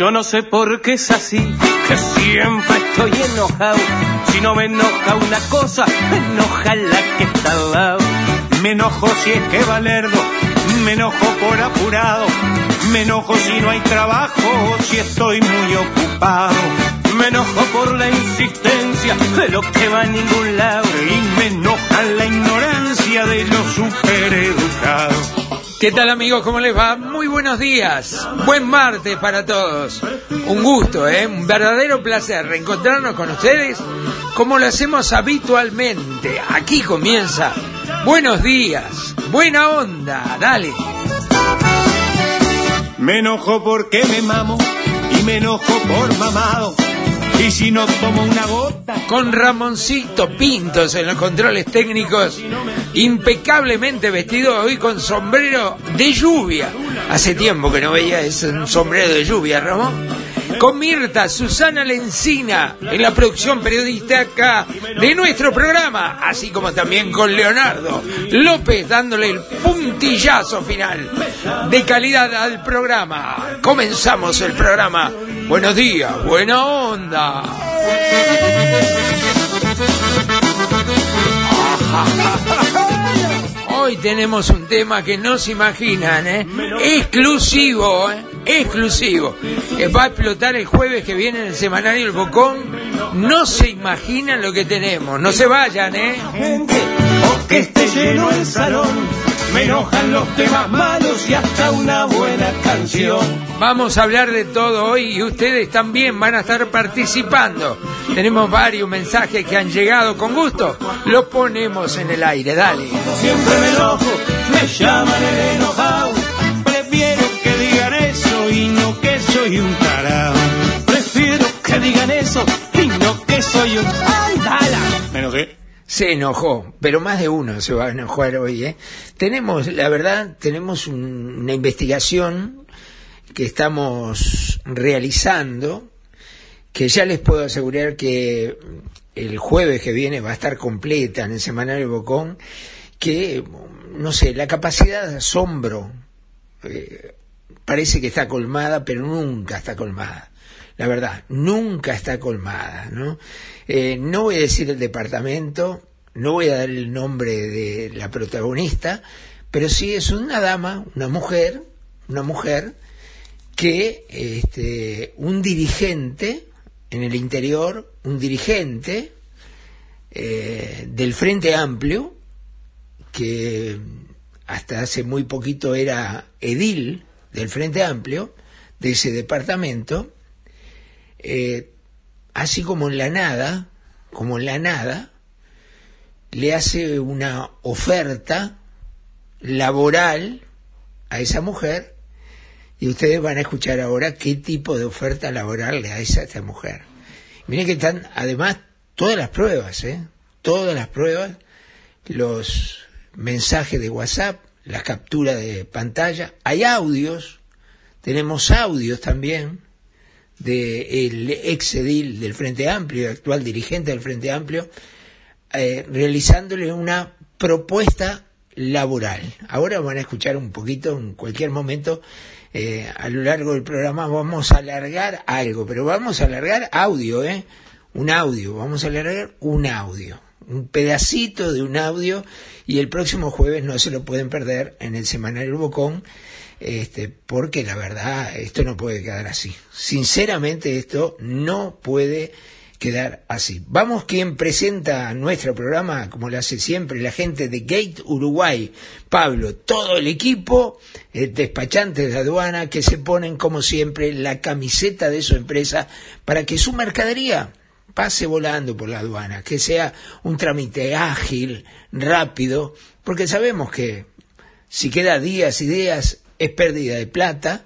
Yo no sé por qué es así, que siempre estoy enojado. Si no me enoja una cosa, me enoja la que está al lado. Me enojo si es que Valerdo, me enojo por apurado. Me enojo si no hay trabajo, si estoy muy ocupado. Me enojo por la insistencia de lo que va a ningún lado. Y me enoja la ignorancia de los supereducados. ¿Qué tal amigos? ¿Cómo les va? Muy buenos días. Buen martes para todos. Un gusto, ¿eh? Un verdadero placer reencontrarnos con ustedes como lo hacemos habitualmente. Aquí comienza. Buenos días. Buena onda. Dale. Me enojo porque me mamo y me enojo por mamado. Y si no tomo una gota, Con Ramoncito Pintos en los controles técnicos, impecablemente vestido hoy con sombrero de lluvia. Hace tiempo que no veía ese sombrero de lluvia, Ramón. Con Mirta, Susana Lencina en la producción periodística de nuestro programa, así como también con Leonardo López dándole el puntillazo final de calidad al programa. Comenzamos el programa. Buenos días, buena onda. Hoy tenemos un tema que no se imaginan, ¿eh? Exclusivo, ¿eh? Exclusivo. Que va a explotar el jueves que viene en el semanario El Bocón. No se imaginan lo que tenemos. No se vayan, ¿eh? gente, o que esté lleno el salón. Me enojan los temas malos y hasta una buena canción. Vamos a hablar de todo hoy y ustedes también van a estar participando. Tenemos varios mensajes que han llegado con gusto. Los ponemos en el aire, dale. Siempre me enojo, me llaman el enojado. Prefiero que digan eso y no que soy un tarado. Prefiero que digan eso y no que soy un... ¡Ay, dala! Me enojé. Se enojó, pero más de uno se va a enojar hoy. ¿eh? Tenemos, la verdad, tenemos un- una investigación que estamos realizando, que ya les puedo asegurar que el jueves que viene va a estar completa en el Semanario Bocón, que, no sé, la capacidad de asombro eh, parece que está colmada, pero nunca está colmada. La verdad, nunca está colmada, ¿no? Eh, no voy a decir el departamento, no voy a dar el nombre de la protagonista, pero sí es una dama, una mujer, una mujer que este, un dirigente en el interior, un dirigente eh, del Frente Amplio, que hasta hace muy poquito era edil del Frente Amplio, de ese departamento, eh, así como en la nada, como en la nada, le hace una oferta laboral a esa mujer y ustedes van a escuchar ahora qué tipo de oferta laboral le hace a esta mujer. Miren que están, además, todas las pruebas, ¿eh? Todas las pruebas, los mensajes de WhatsApp, las capturas de pantalla, hay audios, tenemos audios también del ex edil del Frente Amplio, actual dirigente del Frente Amplio, eh, realizándole una propuesta laboral. Ahora van a escuchar un poquito, en cualquier momento, eh, a lo largo del programa vamos a alargar algo, pero vamos a alargar audio, ¿eh? Un audio, vamos a alargar un audio, un pedacito de un audio y el próximo jueves no se lo pueden perder en el Semanario Bocón, este, porque la verdad esto no puede quedar así. Sinceramente esto no puede quedar así. Vamos quien presenta nuestro programa, como lo hace siempre, la gente de Gate Uruguay, Pablo, todo el equipo, eh, despachantes de aduana, que se ponen como siempre la camiseta de su empresa para que su mercadería pase volando por la aduana, que sea un trámite ágil, rápido, porque sabemos que si queda días y días es pérdida de plata,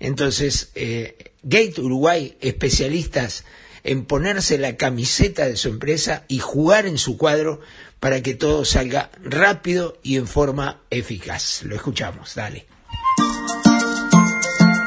entonces eh, Gate Uruguay, especialistas en ponerse la camiseta de su empresa y jugar en su cuadro para que todo salga rápido y en forma eficaz. Lo escuchamos, dale.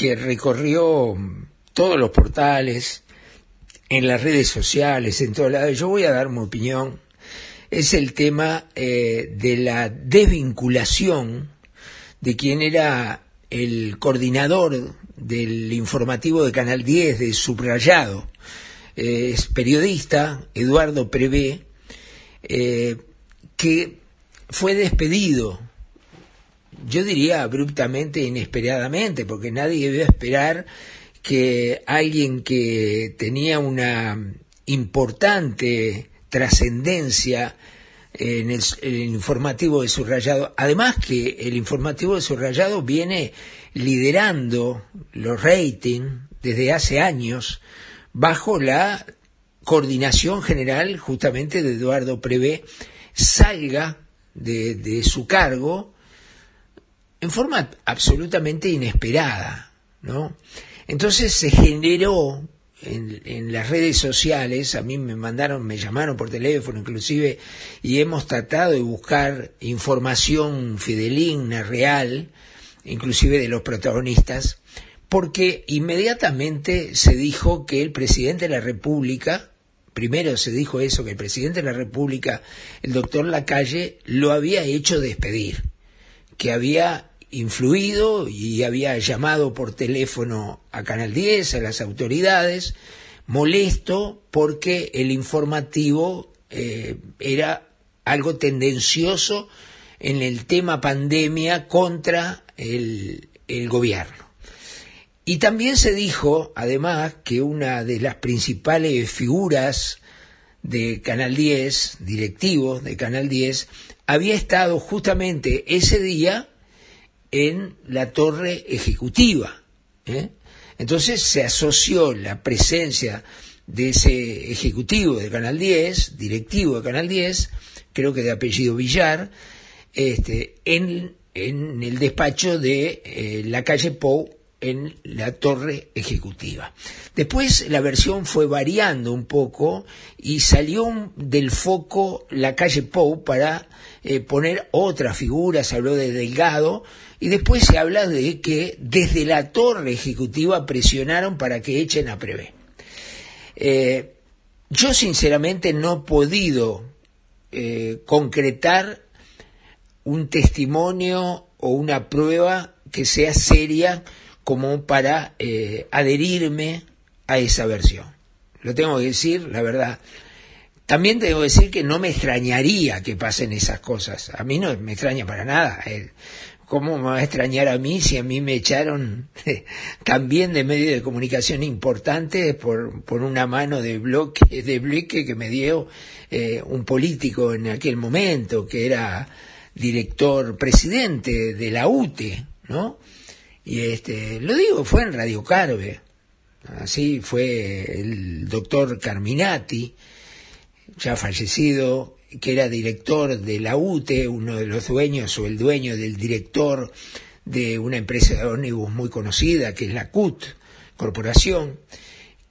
que recorrió todos los portales, en las redes sociales, en todos lados, yo voy a dar mi opinión, es el tema eh, de la desvinculación de quien era el coordinador del informativo de Canal 10 de Subrayado. Eh, es periodista, Eduardo Prevé, eh, que fue despedido yo diría abruptamente, inesperadamente, porque nadie debió esperar que alguien que tenía una importante trascendencia en el, el, informativo de subrayado, además que el informativo de subrayado viene liderando los ratings desde hace años bajo la coordinación general justamente de Eduardo Prevé, salga de, de su cargo en forma absolutamente inesperada, ¿no? Entonces se generó en, en, las redes sociales, a mí me mandaron, me llamaron por teléfono inclusive, y hemos tratado de buscar información fideligna, real, inclusive de los protagonistas, porque inmediatamente se dijo que el presidente de la República, primero se dijo eso, que el presidente de la República, el doctor Lacalle, lo había hecho despedir, que había influido y había llamado por teléfono a Canal 10, a las autoridades, molesto porque el informativo eh, era algo tendencioso en el tema pandemia contra el, el gobierno. Y también se dijo, además, que una de las principales figuras de Canal 10, directivos de Canal 10, había estado justamente ese día en la torre ejecutiva. ¿eh? Entonces se asoció la presencia de ese ejecutivo de Canal 10, directivo de Canal 10, creo que de apellido Villar, este, en, en el despacho de eh, la calle Pou en la torre ejecutiva. Después la versión fue variando un poco y salió del foco la calle Pou para eh, poner otra figura, se habló de Delgado, y después se habla de que desde la torre ejecutiva presionaron para que echen a Prevé. Eh, yo sinceramente no he podido eh, concretar un testimonio o una prueba que sea seria como para eh, adherirme a esa versión. Lo tengo que decir, la verdad. También tengo que decir que no me extrañaría que pasen esas cosas. A mí no me extraña para nada. ¿Cómo me va a extrañar a mí si a mí me echaron también de medio de comunicación importante por, por una mano de bloque, de bloque que me dio eh, un político en aquel momento, que era director presidente de la UTE, ¿no? Y este, lo digo, fue en Radio Carve. Así fue el doctor Carminati, ya fallecido, que era director de la UTE, uno de los dueños o el dueño del director de una empresa de ómnibus muy conocida, que es la CUT Corporación,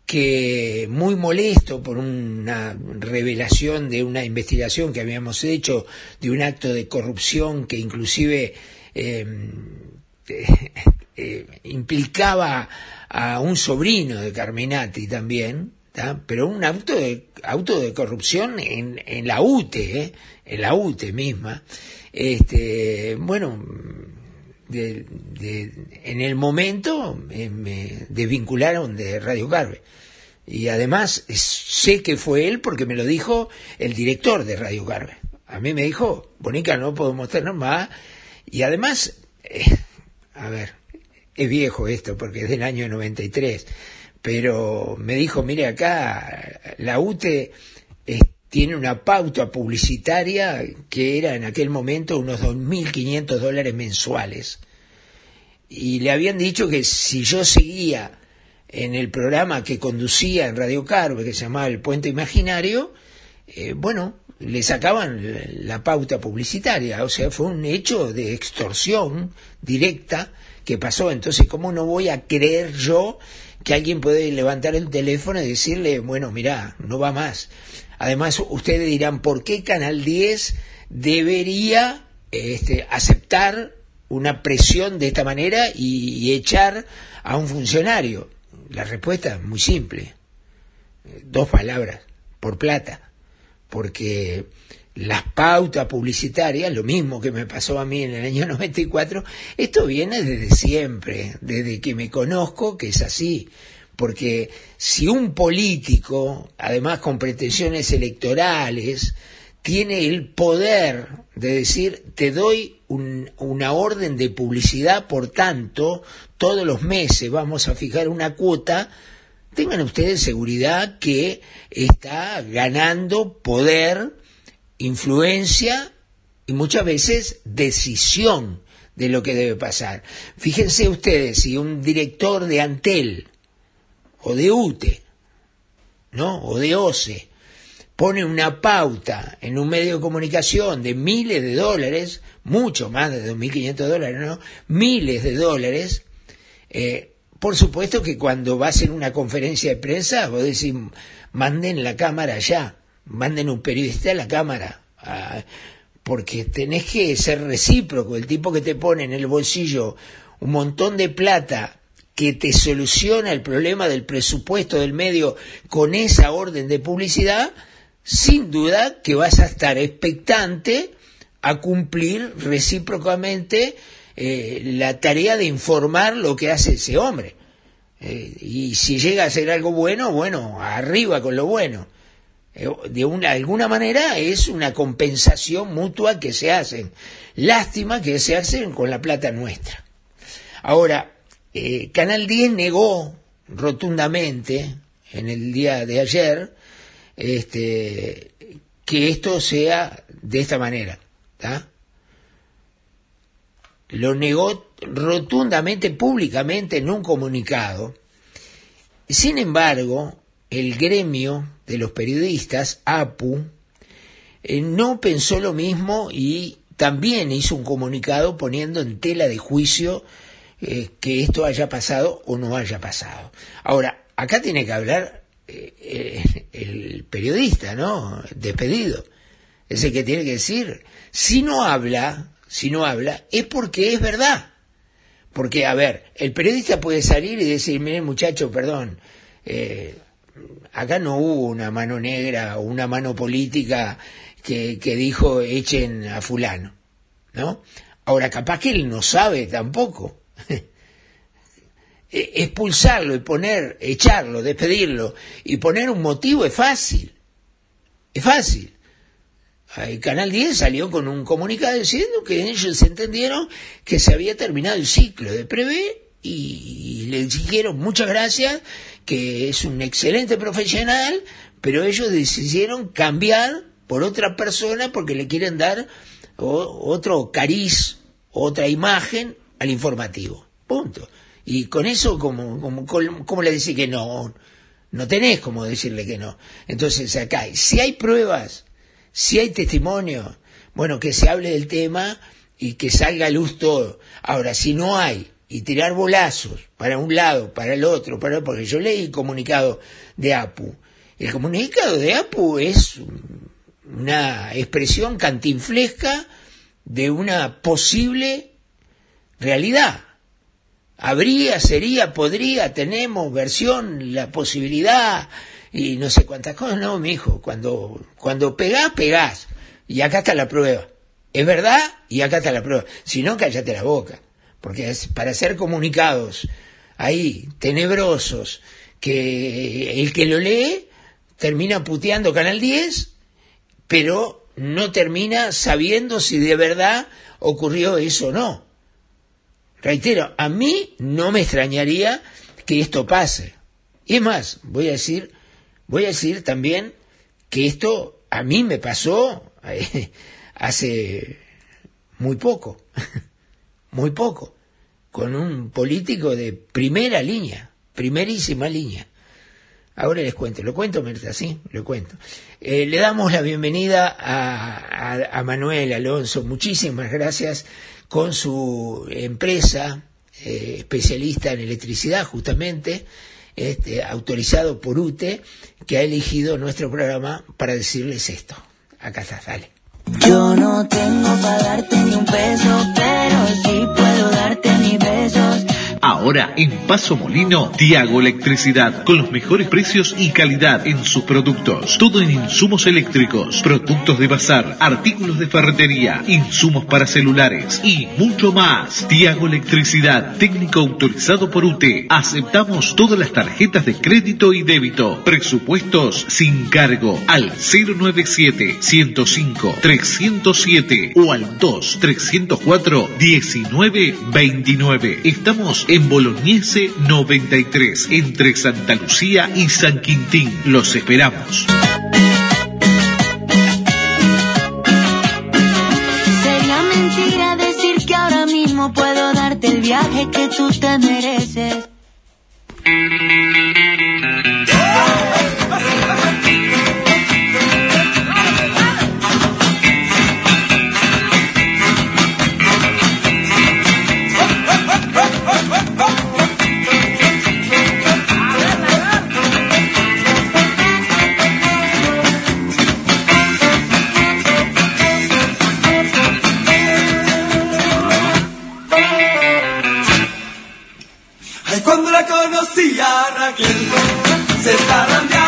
que muy molesto por una revelación de una investigación que habíamos hecho de un acto de corrupción que inclusive eh, eh, implicaba a un sobrino de Carminati también, pero un auto de, auto de corrupción en, en la UTE, ¿eh? en la UTE misma. Este, bueno, de, en el momento eh, me desvincularon de Radio Carve. Y además sé que fue él porque me lo dijo el director de Radio Carve. A mí me dijo, Bonica, no puedo mostrarnos más. Y además, eh, a ver, es viejo esto porque es del año 93, pero me dijo, mire acá, la UTE es- tiene una pauta publicitaria que era en aquel momento unos 2.500 dólares mensuales. Y le habían dicho que si yo seguía en el programa que conducía en Radio Carve, que se llamaba El Puente Imaginario, eh, bueno, le sacaban la pauta publicitaria, o sea, fue un hecho de extorsión directa que pasó. Entonces, ¿cómo no voy a creer yo que alguien puede levantar el teléfono y decirle, bueno, mira, no va más? Además, ustedes dirán, ¿por qué Canal 10 debería este, aceptar una presión de esta manera y, y echar a un funcionario? La respuesta es muy simple. Eh, Dos palabras, por plata. Porque las pautas publicitarias, lo mismo que me pasó a mí en el año 94, esto viene desde siempre, desde que me conozco que es así. Porque si un político, además con pretensiones electorales, tiene el poder de decir, te doy un- una orden de publicidad, por tanto, todos los meses vamos a fijar una cuota, tengan ustedes seguridad que está ganando poder, influencia y muchas veces decisión de lo que debe pasar. Fíjense ustedes, si un director de Antel o de UTE, ¿no? o de OCE, pone una pauta en un medio de comunicación de miles de dólares, mucho más de 2.500 dólares, ¿no? Miles de dólares, eh, por supuesto que cuando va a una conferencia de prensa, vos decís, manden la cámara allá, manden un periodista a la cámara, ah, porque tenés que ser recíproco, el tipo que te pone en el bolsillo un montón de plata que te soluciona el problema del presupuesto del medio con esa orden de publicidad, sin duda que vas a estar expectante a cumplir recíprocamente eh, la tarea de informar lo que hace ese hombre. Eh, y si llega a ser algo bueno, bueno, arriba con lo bueno. Eh, de una, alguna manera es una compensación mutua que se hacen. Lástima que se hacen con la plata nuestra. Ahora, eh, Canal 10 negó rotundamente en el día de ayer este, que esto sea de esta manera. Lo negó rotundamente, públicamente, en un comunicado. Sin embargo, el gremio de los periodistas, APU, eh, no pensó lo mismo y también hizo un comunicado poniendo en tela de juicio eh, que esto haya pasado o no haya pasado. Ahora, acá tiene que hablar eh, el periodista, ¿no? Despedido. Es el que tiene que decir, si no habla, si no habla, es porque es verdad. Porque, a ver, el periodista puede salir y decir, miren muchacho, perdón, eh, acá no hubo una mano negra o una mano política que, dijo echen a fulano, ¿no? Ahora, capaz que él no sabe tampoco. E- Expulsarlo y poner, echarlo, despedirlo y poner un motivo es fácil. Es fácil. El Canal 10 salió con un comunicado diciendo que ellos entendieron que se había terminado el ciclo de Prevé y le dijeron muchas gracias, que es un excelente profesional, pero ellos decidieron cambiar por otra persona porque le quieren dar otro cariz, otra imagen al informativo. Punto. Y con eso, como, como, como le decís que no? No tenés como decirle que no. Entonces acá, si hay pruebas, si hay testimonio, bueno, que se hable del tema y que salga a luz todo. Ahora, si no hay, y tirar bolazos para un lado, para el otro, para porque yo leí el comunicado de APU. El comunicado de APU es un- una expresión cantinflesca de una posible realidad. Habría, sería, podría, tenemos versión, la posibilidad y no sé cuántas cosas. No, mi hijo, cuando, cuando pegás, pegás. Y acá está la prueba. Es verdad y acá está la prueba. Si no, cállate la boca. Porque es para ser comunicados ahí, tenebrosos, que el que lo lee termina puteando Canal 10, pero no termina sabiendo si de verdad ocurrió eso o no. Reitero, a mí no me extrañaría que esto pase. Y es más, voy a decir, voy a decir también que esto a mí me pasó eh, hace muy poco, muy poco, con un político de primera línea, primerísima línea. Ahora les cuento, lo cuento, Mirta, sí, lo cuento. Eh, le damos la bienvenida a, a, Manuel Alonso, muchísimas gracias con su empresa eh, especialista en electricidad, justamente, este, autorizado por UTE, que ha elegido nuestro programa para decirles esto. Acá está, dale. Yo no tengo para darte ni un peso, pero sí puedo darte mis besos. Ahora en Paso Molino, Tiago Electricidad, con los mejores precios y calidad en sus productos. Todo en insumos eléctricos, productos de bazar, artículos de ferretería, insumos para celulares y mucho más. Tiago Electricidad, técnico autorizado por UTE. Aceptamos todas las tarjetas de crédito y débito. Presupuestos sin cargo al 097 105 307 o al 2 304 1929. Estamos en Bolognese 93, entre Santa Lucía y San Quintín. Los esperamos. Sería mentira decir que ahora mismo puedo darte el viaje que tú te mereces. Se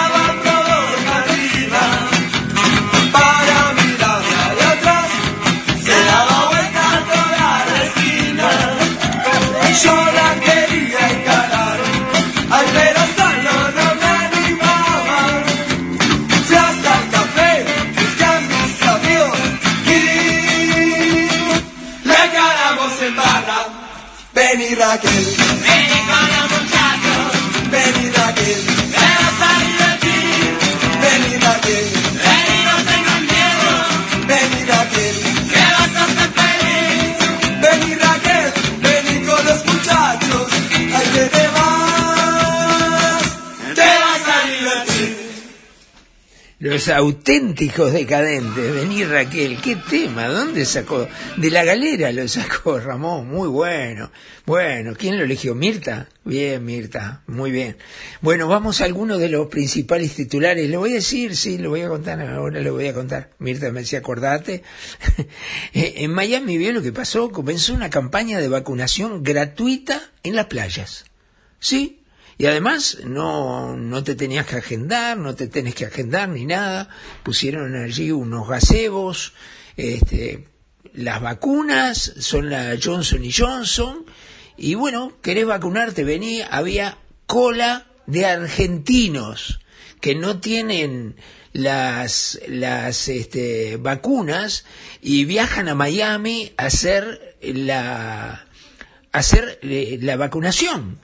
auténticos decadentes. Vení Raquel, qué tema, ¿dónde sacó? De la galera lo sacó Ramón, muy bueno. Bueno, ¿quién lo eligió? ¿Mirta? Bien, Mirta, muy bien. Bueno, vamos a algunos de los principales titulares. Lo voy a decir, sí, lo voy a contar, ahora lo voy a contar. Mirta me decía, acordate. en Miami vio lo que pasó, comenzó una campaña de vacunación gratuita en las playas. Sí, y además no, no te tenías que agendar, no te tenés que agendar ni nada. Pusieron allí unos gazebos, este, las vacunas son la Johnson y Johnson. Y bueno, querés vacunarte, vení, había cola de argentinos que no tienen las, las este, vacunas y viajan a Miami a hacer la, a hacer eh, la vacunación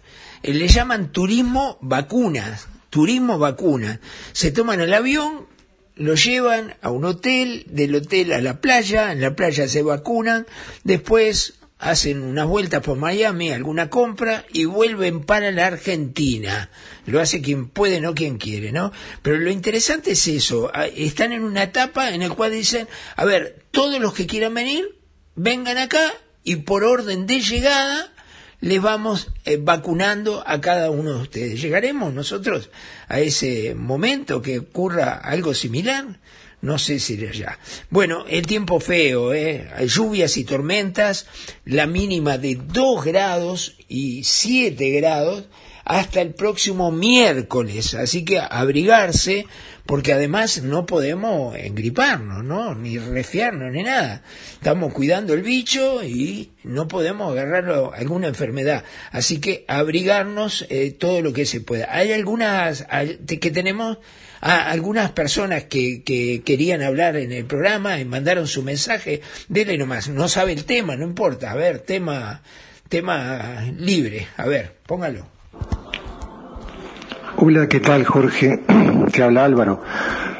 le llaman turismo vacunas, turismo vacunas. Se toman el avión, lo llevan a un hotel, del hotel a la playa, en la playa se vacunan, después hacen unas vueltas por Miami, alguna compra y vuelven para la Argentina. Lo hace quien puede, no quien quiere, ¿no? Pero lo interesante es eso, están en una etapa en la cual dicen, a ver, todos los que quieran venir, vengan acá y por orden de llegada les vamos eh, vacunando a cada uno de ustedes. ¿Llegaremos nosotros a ese momento que ocurra algo similar? No sé si ya. Bueno, el tiempo feo, ¿eh? lluvias y tormentas, la mínima de 2 grados y 7 grados, hasta el próximo miércoles. Así que abrigarse, porque además no podemos engriparnos, ¿no? Ni resfriarnos, ni nada. Estamos cuidando el bicho y no podemos agarrar alguna enfermedad. Así que abrigarnos eh, todo lo que se pueda. Hay algunas que tenemos a algunas personas que, que, querían hablar en el programa y mandaron su mensaje, dele nomás, no sabe el tema, no importa, a ver, tema, tema libre, a ver, póngalo. Hola, ¿qué tal Jorge? Te habla Álvaro.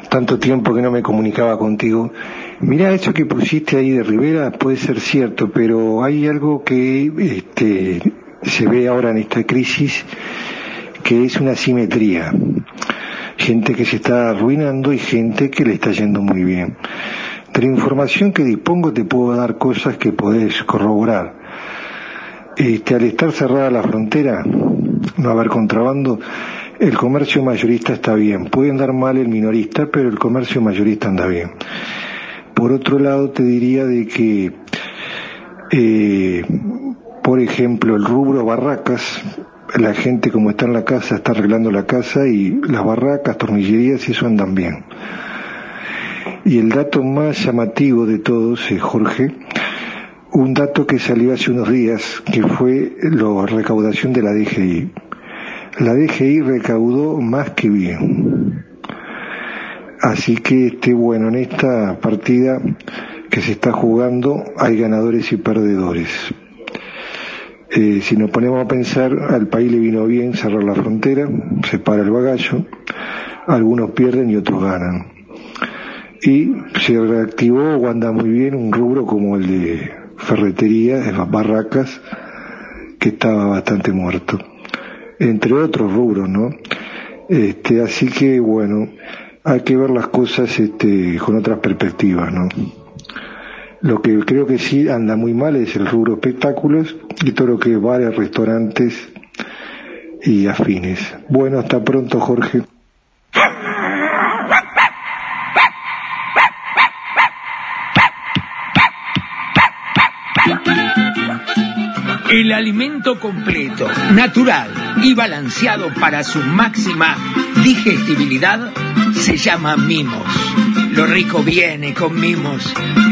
Tanto tiempo que no me comunicaba contigo. Mira, eso que pusiste ahí de Rivera puede ser cierto, pero hay algo que este, se ve ahora en esta crisis que es una simetría gente que se está arruinando y gente que le está yendo muy bien. De la información que dispongo te puedo dar cosas que podés corroborar. Este, al estar cerrada la frontera, no haber contrabando, el comercio mayorista está bien. Puede andar mal el minorista, pero el comercio mayorista anda bien. Por otro lado, te diría de que, eh, por ejemplo, el rubro barracas, la gente como está en la casa está arreglando la casa y las barracas, tornillerías y eso andan bien. Y el dato más llamativo de todos es, Jorge, un dato que salió hace unos días, que fue la recaudación de la DGI. La DGI recaudó más que bien. Así que, este, bueno, en esta partida que se está jugando hay ganadores y perdedores. Eh, si nos ponemos a pensar, al país le vino bien cerrar la frontera, se para el bagallo, algunos pierden y otros ganan. Y se reactivó o anda muy bien un rubro como el de ferretería, de las barracas, que estaba bastante muerto. Entre otros rubros, ¿no? Este, así que bueno, hay que ver las cosas este, con otras perspectivas, ¿no? Lo que creo que sí anda muy mal es el rubro espectáculos y todo lo que es bares, restaurantes y afines. Bueno, hasta pronto, Jorge. El alimento completo, natural y balanceado para su máxima digestibilidad se llama mimos. Lo rico viene con mimos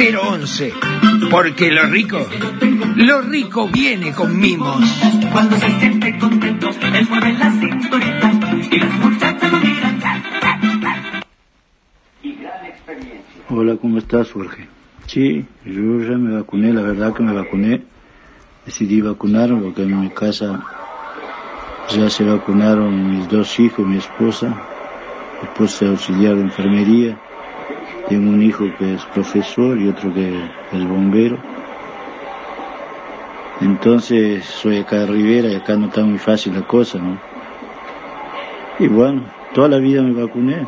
011. Porque lo rico, lo rico viene con mimos. Cuando se siente contento, él mueve la cinturita y las muchachas lo miran. Hola, ¿cómo estás, Jorge? Sí, yo ya me vacuné, la verdad que me vacuné. Decidí vacunarme porque en mi casa ya se vacunaron mis dos hijos, mi esposa, esposa auxiliar de enfermería tengo un hijo que es profesor y otro que es bombero. Entonces soy acá de Rivera y acá no está muy fácil la cosa, ¿no? Y bueno, toda la vida me vacuné.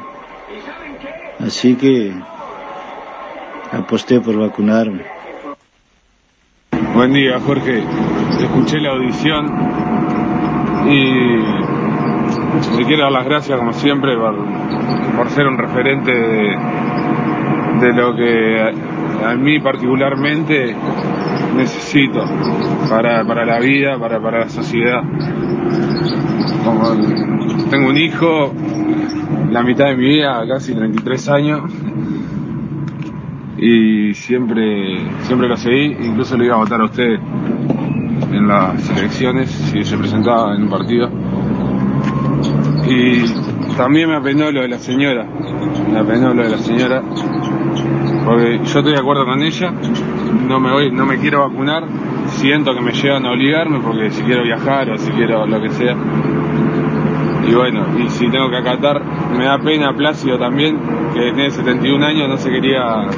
Así que aposté por vacunarme. Buen día, Jorge. Escuché la audición y te quiero dar las gracias, como siempre, por, por ser un referente de, de lo que a, mí particularmente necesito para, para la vida, para, para la sociedad. Tengo un hijo, la mitad de mi vida, casi 33 años, y siempre, siempre lo seguí, incluso lo iba a votar a usted en las elecciones si se presentaba en un partido. Y también me apenó lo de la señora, me apenó lo de la señora, porque yo estoy de acuerdo con ella, no me voy, no me quiero vacunar, siento que me llevan a obligarme porque si quiero viajar o si quiero lo que sea. Y bueno, y si tengo que acatar, me da pena Plácido también, que tiene 71 años, no se quería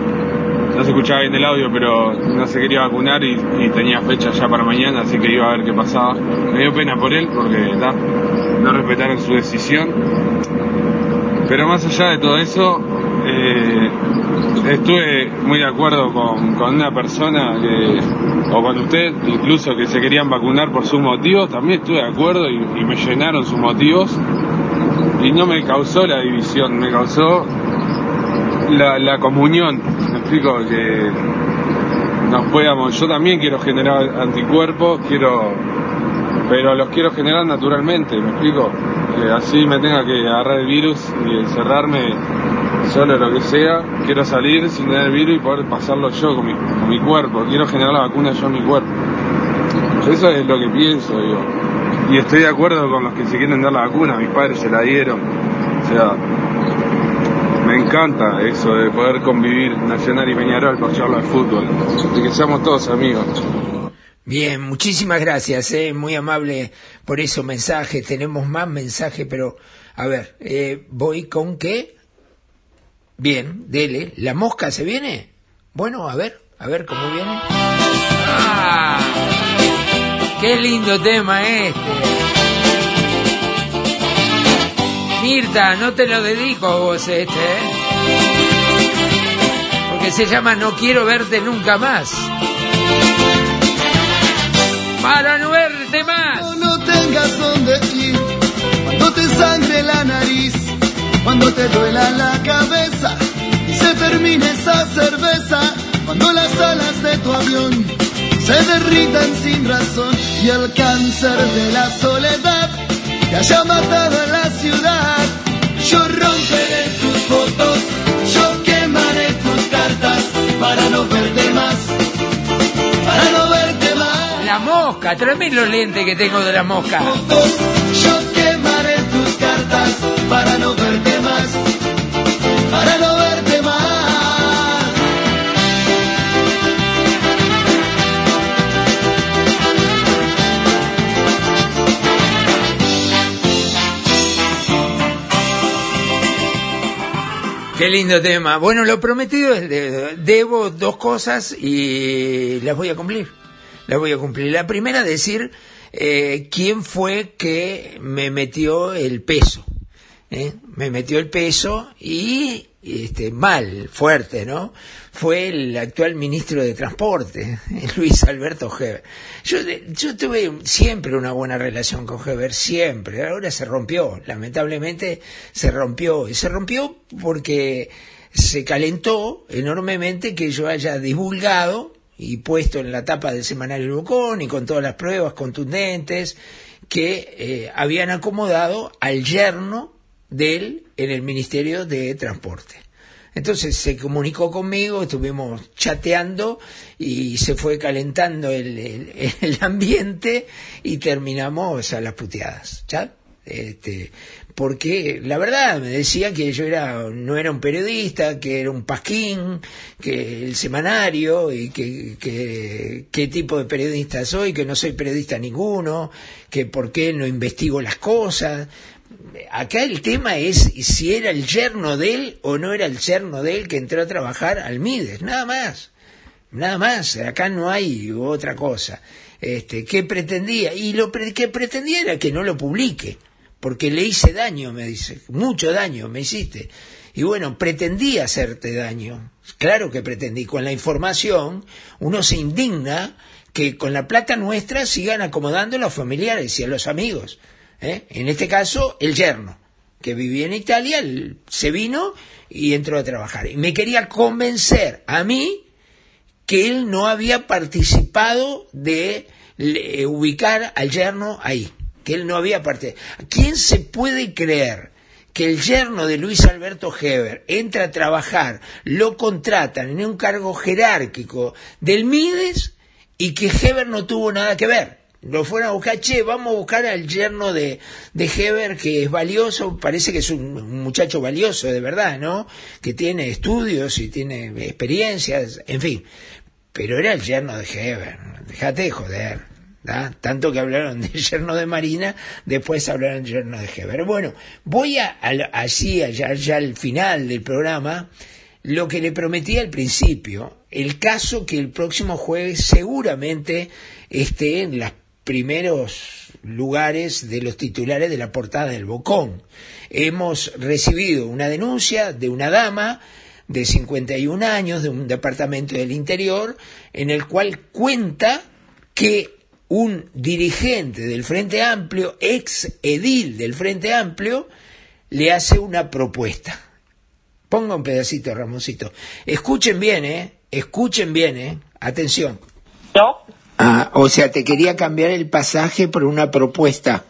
no se escuchaba bien el audio, pero no se quería vacunar y, tenía fecha ya para mañana, así que iba a ver qué pasaba. Me dio pena por él porque no respetaron su decisión. Pero más allá de todo eso, eh, estuve muy de acuerdo con, una persona que, o con usted, incluso que se querían vacunar por sus motivos, también estuve de acuerdo y, y me llenaron sus motivos. Y no me causó la división, me causó la, la comunión, me explico que nos podamos, yo también quiero generar anticuerpos, quiero, pero los quiero generar naturalmente, me explico, que así me tenga que agarrar el virus y encerrarme solo lo que sea, quiero salir sin tener el virus y poder pasarlo yo con mi, con mi cuerpo, quiero generar la vacuna yo en mi cuerpo. Eso es lo que pienso, digo. Y estoy de acuerdo con los que se quieren dar la vacuna, mis padres se la dieron. O sea, me encanta eso de poder convivir Nacional y Peñarol por charla de fútbol, de que seamos todos amigos. Bien, muchísimas gracias, eh, muy amable por esos mensajes. Tenemos más mensajes, pero a ver, eh, voy con qué. Bien, dele. ¿La mosca se viene? Bueno, a ver, a ver cómo viene. ¡Ah! ¡Qué lindo tema este! Mirta, no te lo dedico a vos este, ¿eh? Porque se llama No quiero verte nunca más. Para no verte más. No, no tengas donde ir, cuando te sangre la nariz, cuando te duela la cabeza y se termine esa cerveza, cuando las alas de tu avión se derritan sin razón y el cáncer de la soledad que haya matado a la ciudad. Yo romperé tus fotos, yo quemaré tus cartas para no verte más, La mosca, tráeme los lentes que tengo de la mosca. yo quemaré tus cartas para no verte más, para no verte Qué lindo tema. Bueno, lo prometido es de, debo dos cosas y las voy a cumplir. Las voy a cumplir. La primera, decir eh, quién fue que me metió el peso. ¿eh? Me metió el peso y este, mal, fuerte, ¿no? Fue el actual ministro de Transporte, Luis Alberto Heber. Yo, yo tuve siempre una buena relación con Heber, siempre. Ahora se rompió, lamentablemente se rompió. Y se rompió porque se calentó enormemente que yo haya divulgado y puesto en la tapa del semanario Bocón y con todas las pruebas contundentes que eh, habían acomodado al yerno de él en el Ministerio de Transporte. Entonces se comunicó conmigo, estuvimos chateando y se fue calentando el, el, ambiente y terminamos a las puteadas. ¿ya? Este, porque la verdad me decía que yo era no era un periodista, que era un pasquín, que el semanario y que, que qué tipo de periodista soy, que no soy periodista ninguno, que por qué no investigo las cosas acá el tema es si era el yerno de él o no era el yerno de él que entró a trabajar al Mides, nada más, nada más, acá no hay otra cosa. Este, ¿Qué pretendía? Y lo que pretendía era que no lo publique, porque le hice daño, me dice, mucho daño me hiciste. Y bueno, pretendía hacerte daño, claro que pretendí, con la información uno se indigna que con la plata nuestra sigan acomodando a los familiares y a los amigos. ¿eh? en este caso el yerno, que vivía en Italia, se vino y entró a trabajar. Y me quería convencer a mí que él no había participado de ubicar al yerno ahí, que él no había participado. ¿Quién se puede creer que el yerno de Luis Alberto Heber entra a trabajar, lo contratan en un cargo jerárquico del Mides y que Heber no tuvo nada que ver? lo fueron a buscar, che, vamos a buscar al yerno de, de Heber, que es valioso, parece que es un, muchacho valioso de verdad, ¿no? Que tiene estudios y tiene experiencias, en fin. Pero era el yerno de Heber, déjate de joder. ¿Da? Tanto que hablaron del yerno de Marina, después hablaron del yerno de Heber. Bueno, voy a, así, allá, allá al final del programa, lo que le prometí al principio, el caso que el próximo jueves seguramente esté en los primeros lugares de los titulares de la portada del Bocón. Hemos recibido una denuncia de una dama de 51 años de un departamento del interior en el cual cuenta que un dirigente del Frente Amplio, ex edil del Frente Amplio, le hace una propuesta. Ponga un pedacito, Ramoncito. Escuchen bien, ¿eh? Escuchen bien, ¿eh? Atención. ¿No? Ah, o sea, te quería cambiar el pasaje por una propuesta.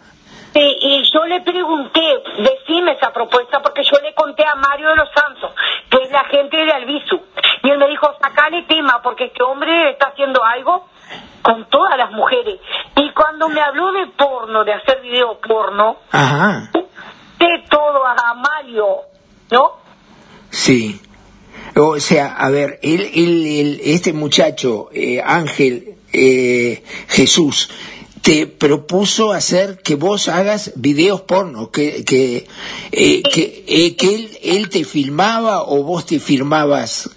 Sí, y yo le pregunté, decime esa propuesta, porque yo le conté a Mario de los Santos, que es la gente de Albizu. Y él me dijo, sacale tema, porque este hombre está haciendo algo con todas las mujeres. Y cuando me habló de porno, de hacer video porno, Ajá. de todo a Mario, ¿no? Sí. O sea, a ver, él, él- él- este muchacho, eh, Ángel eh, Jesús, te propuso hacer que vos hagas videos porno, que, que, eh, que, eh, que él, él te filmaba o vos te filmabas.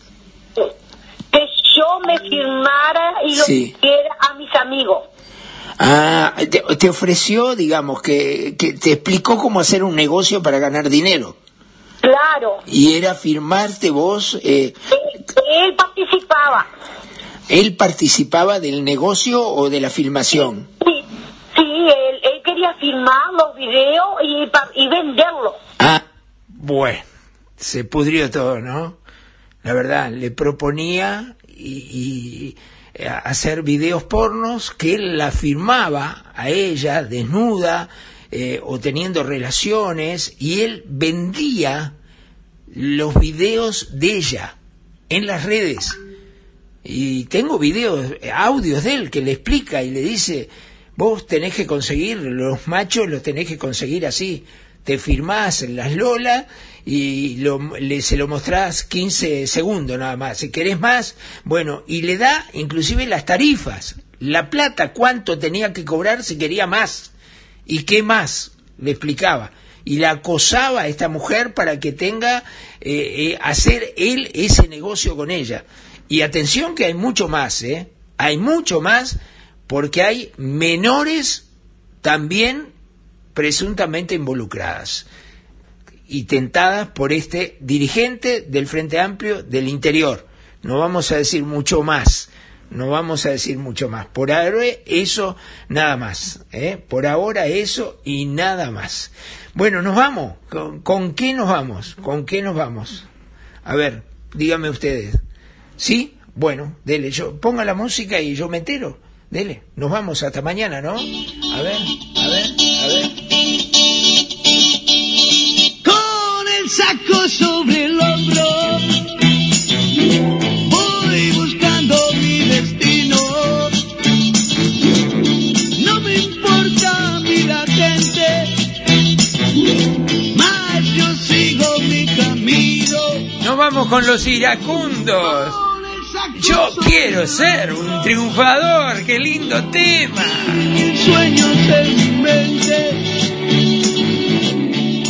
Yo me firmara y lo Sí. hiciera a mis amigos. Ah, te, te ofreció, digamos, que, que te explicó cómo hacer un negocio para ganar dinero. Claro, Y era firmarte vos, eh, él participaba. él participaba del negocio o de la filmación. Sí, sí él, él quería filmar los videos y, pa- y venderlos. Ah, bueno, se pudrió todo, ¿no? La verdad, le proponía y, eh, hacer videos pornos que él la firmaba a ella desnuda eh, o teniendo relaciones y él vendía los videos de ella en las redes. Y tengo videos, eh, audios de él que le explica y le dice, vos tenés que conseguir, los machos los tenés que conseguir así. Te firmás en las lolas y lo- le, se lo mostrás 15 segundos nada más. Si querés más, bueno, y le da inclusive las tarifas, la plata, cuánto tenía que cobrar si quería más. ¿Y qué más? Le explicaba. Y la acosaba a esta mujer para que tenga, eh, eh, hacer él ese negocio con ella. Y atención que hay mucho más, ¿eh? Hay mucho más porque hay menores también presuntamente involucradas y tentadas por este dirigente del Frente Amplio del interior. No vamos a decir mucho más, no vamos a decir mucho más. Por ahora eso, nada más. ¿eh? Por ahora eso y nada más. Bueno, nos vamos. ¿Con, con qué nos vamos? ¿Con qué nos vamos? A ver, díganme ustedes. ¿Sí? Bueno, dele, yo ponga la música y yo me entero. Dele, nos vamos hasta mañana, ¿no? A ver, a ver, a ver. Saco sobre el hombro, voy buscando mi destino. No me importa a mí la gente, más yo sigo mi camino. Nos vamos con los iracundos. Yo quiero ser un triunfador, qué lindo tema. Sueños en mi mente.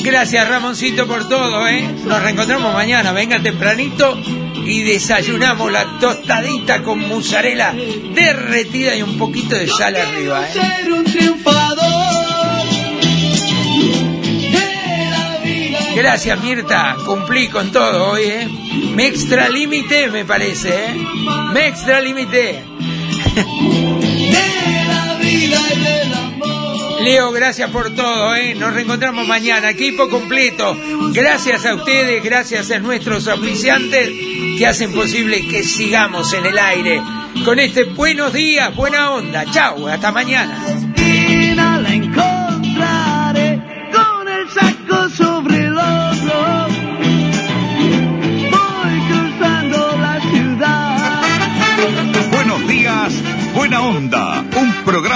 Gracias Ramoncito por todo, ¿eh? Nos reencontramos mañana, venga tempranito y desayunamos la tostadita con mozzarella derretida y un poquito de sal arriba, ¿eh? Ser un. Gracias Mirta, cumplí con todo hoy, ¿eh? Me extralimité, me parece, ¿eh? Me extralimité. Leo, gracias por todo, ¿eh? Nos reencontramos mañana, equipo completo. Gracias a ustedes, gracias a nuestros auspiciantes que hacen posible que sigamos en el aire con este buenos días, buena onda. Chau, hasta mañana.